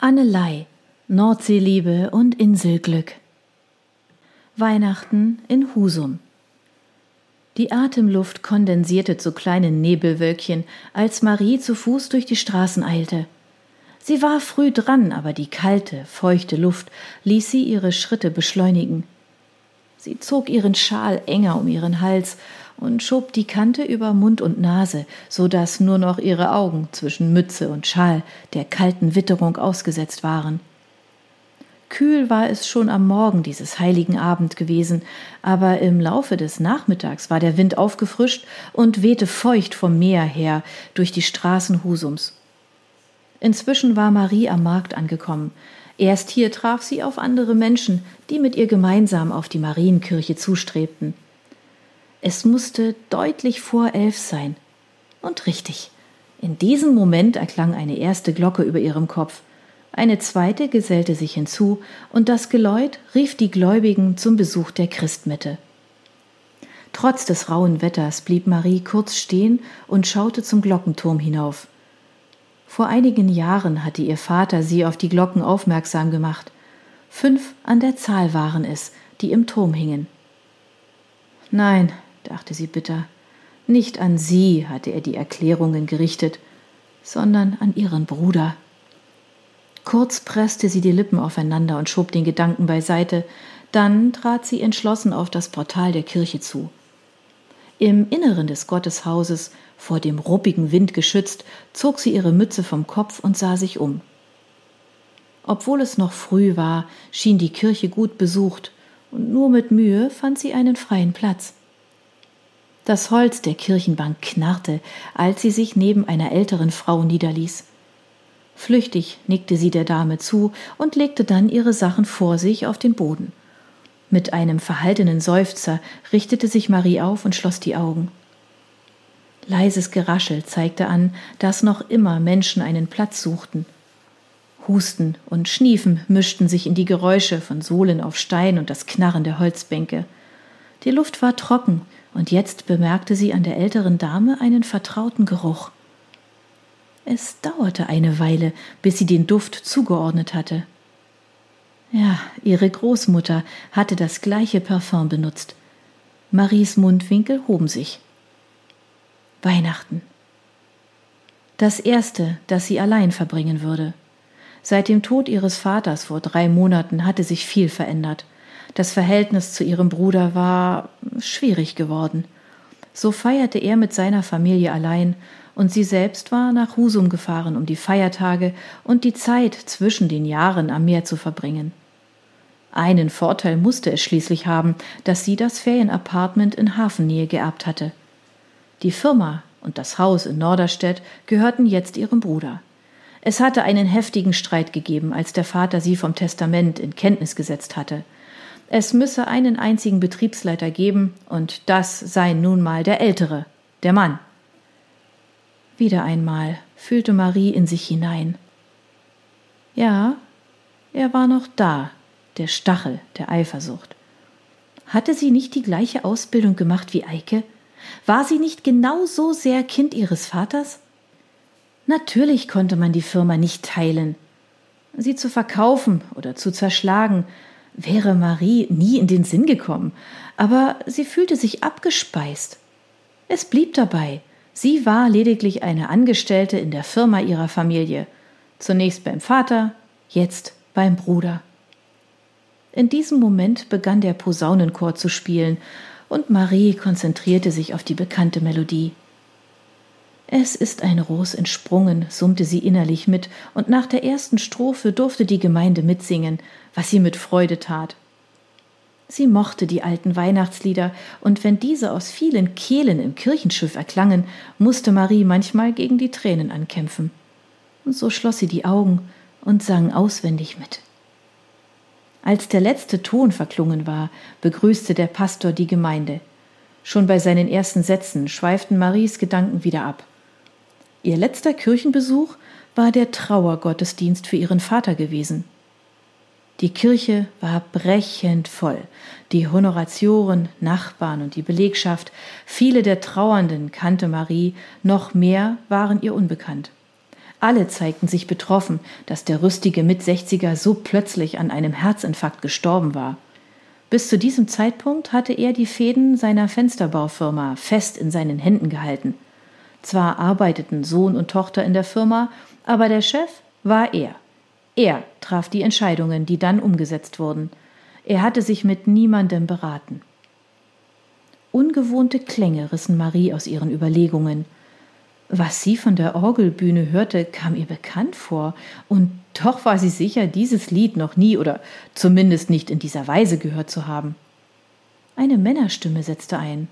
Annelei, Nordseeliebe und Inselglück. Weihnachten in Husum. Die Atemluft kondensierte zu kleinen Nebelwölkchen, als Marie zu Fuß durch die Straßen eilte. Sie war früh dran, aber die kalte, feuchte Luft ließ sie ihre Schritte beschleunigen. Sie zog ihren Schal enger um ihren Hals und schob die Kante über Mund und Nase, so dass nur noch ihre Augen zwischen Mütze und Schal der kalten Witterung ausgesetzt waren. Kühl war es schon am Morgen dieses heiligen Abend gewesen, aber im Laufe des Nachmittags war der Wind aufgefrischt und wehte feucht vom Meer her durch die Straßen Husums. Inzwischen war Marie am Markt angekommen. Erst hier traf sie auf andere Menschen, die mit ihr gemeinsam auf die Marienkirche zustrebten. Es musste deutlich vor elf sein. Und richtig. In diesem Moment erklang eine erste Glocke über ihrem Kopf. Eine zweite gesellte sich hinzu, und das Geläut rief die Gläubigen zum Besuch der Christmitte. Trotz des rauen Wetters blieb Marie kurz stehen und schaute zum Glockenturm hinauf. Vor einigen Jahren hatte ihr Vater sie auf die Glocken aufmerksam gemacht. Fünf an der Zahl waren es, die im Turm hingen. Nein, dachte sie bitter. Nicht an sie hatte er die Erklärungen gerichtet, sondern an ihren Bruder. Kurz presste sie die Lippen aufeinander und schob den Gedanken beiseite, dann trat sie entschlossen auf das Portal der Kirche zu. Im Inneren des Gotteshauses, vor dem ruppigen Wind geschützt, zog sie ihre Mütze vom Kopf und sah sich um. Obwohl es noch früh war, schien die Kirche gut besucht, und nur mit Mühe fand sie einen freien Platz. Das Holz der Kirchenbank knarrte, als sie sich neben einer älteren Frau niederließ. Flüchtig nickte sie der Dame zu und legte dann ihre Sachen vor sich auf den Boden. Mit einem verhaltenen Seufzer richtete sich Marie auf und schloss die Augen. Leises Geraschel zeigte an, dass noch immer Menschen einen Platz suchten. Husten und Schniefen mischten sich in die Geräusche von Sohlen auf Stein und das Knarren der Holzbänke. Die Luft war trocken und jetzt bemerkte sie an der älteren Dame einen vertrauten Geruch. Es dauerte eine Weile, bis sie den Duft zugeordnet hatte. Ja, ihre Großmutter hatte das gleiche Parfum benutzt. Maries Mundwinkel hoben sich. Weihnachten. Das erste, das sie allein verbringen würde. Seit dem Tod ihres Vaters vor drei Monaten hatte sich viel verändert. Das Verhältnis zu ihrem Bruder war schwierig geworden. So feierte er mit seiner Familie allein, und sie selbst war nach Husum gefahren, um die Feiertage und die Zeit zwischen den Jahren am Meer zu verbringen. Einen Vorteil musste es schließlich haben, dass sie das Ferienapartment in Hafennähe geerbt hatte. Die Firma und das Haus in Norderstedt gehörten jetzt ihrem Bruder. Es hatte einen heftigen Streit gegeben, als der Vater sie vom Testament in Kenntnis gesetzt hatte. Es müsse einen einzigen Betriebsleiter geben, und das sei nun mal der Ältere, der Mann. Wieder einmal fühlte Marie in sich hinein. Ja, er war noch da, der Stachel der Eifersucht. Hatte sie nicht die gleiche Ausbildung gemacht wie Eike? War sie nicht genau so sehr Kind ihres Vaters? Natürlich konnte man die Firma nicht teilen. Sie zu verkaufen oder zu zerschlagen, wäre Marie nie in den Sinn gekommen, aber sie fühlte sich abgespeist. Es blieb dabei. Sie war lediglich eine Angestellte in der Firma ihrer Familie. Zunächst beim Vater, jetzt beim Bruder. In diesem Moment begann der Posaunenchor zu spielen, und Marie konzentrierte sich auf die bekannte Melodie. Es ist ein Ros entsprungen, summte sie innerlich mit, und nach der ersten Strophe durfte die Gemeinde mitsingen, was sie mit Freude tat. Sie mochte die alten Weihnachtslieder, und wenn diese aus vielen Kehlen im Kirchenschiff erklangen, musste Marie manchmal gegen die Tränen ankämpfen. Und so schloss sie die Augen und sang auswendig mit. Als der letzte Ton verklungen war, begrüßte der Pastor die Gemeinde. Schon bei seinen ersten Sätzen schweiften Maries Gedanken wieder ab. Ihr letzter Kirchenbesuch war der Trauergottesdienst für ihren Vater gewesen. Die Kirche war brechend voll. Die Honoratioren, Nachbarn und die Belegschaft, viele der Trauernden kannte Marie, noch mehr waren ihr unbekannt. Alle zeigten sich betroffen, dass der rüstige Mitsechziger so plötzlich an einem Herzinfarkt gestorben war. Bis zu diesem Zeitpunkt hatte er die Fäden seiner Fensterbaufirma fest in seinen Händen gehalten. Zwar arbeiteten Sohn und Tochter in der Firma, aber der Chef war er. Er traf die Entscheidungen, die dann umgesetzt wurden. Er hatte sich mit niemandem beraten. Ungewohnte Klänge rissen Marie aus ihren Überlegungen. Was sie von der Orgelbühne hörte, kam ihr bekannt vor, und doch war sie sicher, dieses Lied noch nie oder zumindest nicht in dieser Weise gehört zu haben. Eine Männerstimme setzte ein.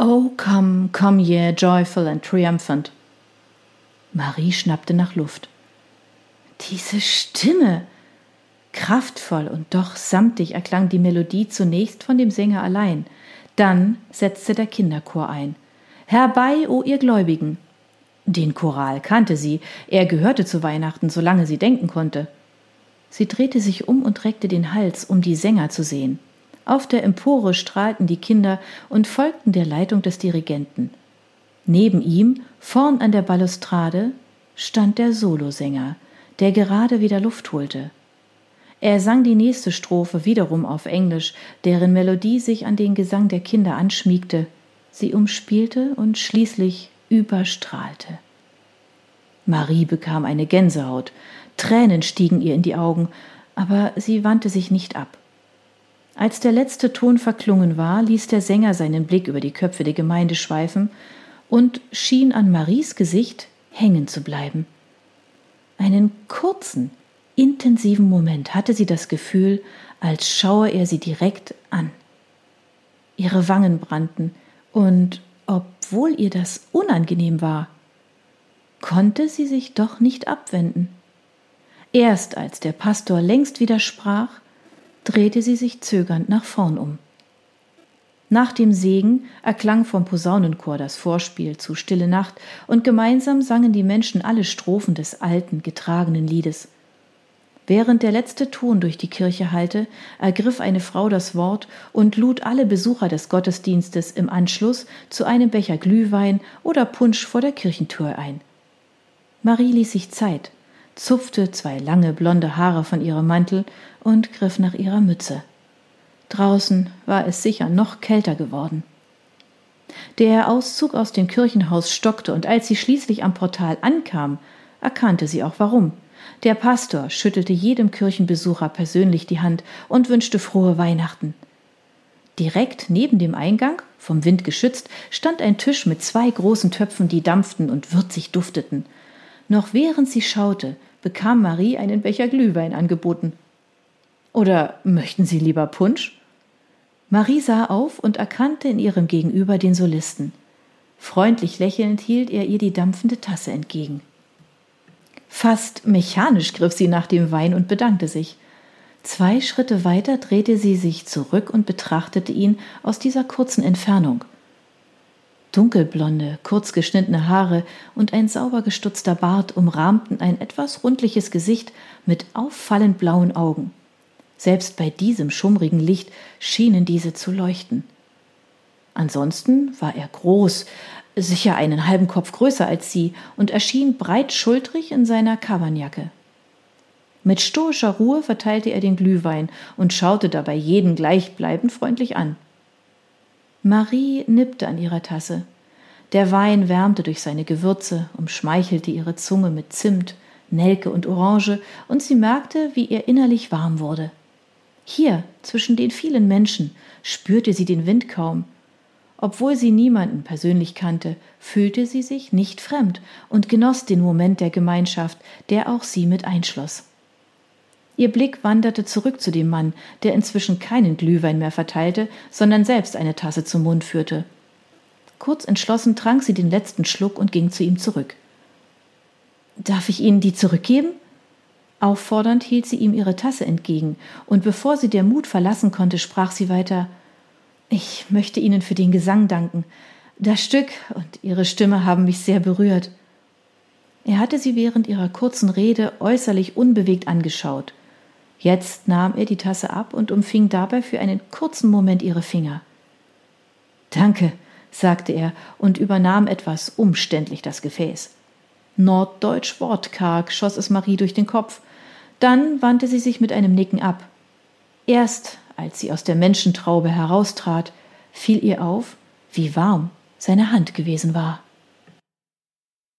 Oh, come, come ye, joyful and triumphant. Marie schnappte nach Luft. Diese Stimme! Kraftvoll und doch samtig erklang die Melodie zunächst von dem Sänger allein. Dann setzte der Kinderchor ein. Herbei, o ihr Gläubigen! Den Choral kannte sie, er gehörte zu Weihnachten, solange sie denken konnte. Sie drehte sich um und reckte den Hals, um die Sänger zu sehen. Auf der Empore strahlten die Kinder und folgten der Leitung des Dirigenten. Neben ihm, vorn an der Balustrade, stand der Solosänger, der gerade wieder Luft holte. Er sang die nächste Strophe wiederum auf Englisch, deren Melodie sich an den Gesang der Kinder anschmiegte, sie umspielte und schließlich überstrahlte. Marie bekam eine Gänsehaut, Tränen stiegen ihr in die Augen, aber sie wandte sich nicht ab. Als der letzte Ton verklungen war, ließ der Sänger seinen Blick über die Köpfe der Gemeinde schweifen und schien an Maries Gesicht hängen zu bleiben. Einen kurzen, intensiven Moment hatte sie das Gefühl, als schaue er sie direkt an. Ihre Wangen brannten, und obwohl ihr das unangenehm war, konnte sie sich doch nicht abwenden. Erst als der Pastor längst widersprach, drehte sie sich zögernd nach vorn um. Nach dem Segen erklang vom Posaunenchor das Vorspiel zu Stille Nacht, und gemeinsam sangen die Menschen alle Strophen des alten, getragenen Liedes. Während der letzte Ton durch die Kirche hallte, ergriff eine Frau das Wort und lud alle Besucher des Gottesdienstes im Anschluss zu einem Becher Glühwein oder Punsch vor der Kirchentür ein. Marie ließ sich Zeit, zupfte zwei lange blonde Haare von ihrem Mantel und griff nach ihrer Mütze. Draußen war es sicher noch kälter geworden. Der Auszug aus dem Kirchenhaus stockte, und als sie schließlich am Portal ankam, erkannte sie auch warum. Der Pastor schüttelte jedem Kirchenbesucher persönlich die Hand und wünschte frohe Weihnachten. Direkt neben dem Eingang, vom Wind geschützt, stand ein Tisch mit zwei großen Töpfen, die dampften und würzig dufteten. Noch während sie schaute, bekam Marie einen Becher Glühwein angeboten. Oder möchten Sie lieber Punsch? Marie sah auf und erkannte in ihrem Gegenüber den Solisten. Freundlich lächelnd hielt er ihr die dampfende Tasse entgegen. Fast mechanisch griff sie nach dem Wein und bedankte sich. Zwei Schritte weiter drehte sie sich zurück und betrachtete ihn aus dieser kurzen Entfernung. Dunkelblonde, kurz geschnittene Haare und ein sauber gestutzter Bart umrahmten ein etwas rundliches Gesicht mit auffallend blauen Augen. Selbst bei diesem schummrigen Licht schienen diese zu leuchten. Ansonsten war er groß, sicher einen halben Kopf größer als sie, und erschien breitschultrig in seiner Kavernjacke. Mit stoischer Ruhe verteilte er den Glühwein und schaute dabei jeden gleichbleibend freundlich an. Marie nippte an ihrer Tasse. Der Wein wärmte durch seine Gewürze, umschmeichelte ihre Zunge mit Zimt, Nelke und Orange, und sie merkte, wie ihr innerlich warm wurde. Hier, zwischen den vielen Menschen, spürte sie den Wind kaum, obwohl sie niemanden persönlich kannte, fühlte sie sich nicht fremd und genoss den Moment der Gemeinschaft, der auch sie mit einschloss. Ihr Blick wanderte zurück zu dem Mann, der inzwischen keinen Glühwein mehr verteilte, sondern selbst eine Tasse zum Mund führte. Kurz entschlossen trank sie den letzten Schluck und ging zu ihm zurück. Darf ich Ihnen die zurückgeben? Auffordernd hielt sie ihm ihre Tasse entgegen, und bevor sie der Mut verlassen konnte, sprach sie weiter ich möchte Ihnen für den Gesang danken. Das Stück und Ihre Stimme haben mich sehr berührt. Er hatte sie während ihrer kurzen Rede äußerlich unbewegt angeschaut. Jetzt nahm er die Tasse ab und umfing dabei für einen kurzen Moment ihre Finger. Danke, sagte er und übernahm etwas umständlich das Gefäß. Norddeutsch wortkarg, schoss es Marie durch den Kopf. Dann wandte sie sich mit einem Nicken ab. Erst als sie aus der Menschentraube heraustrat, fiel ihr auf, wie warm seine Hand gewesen war.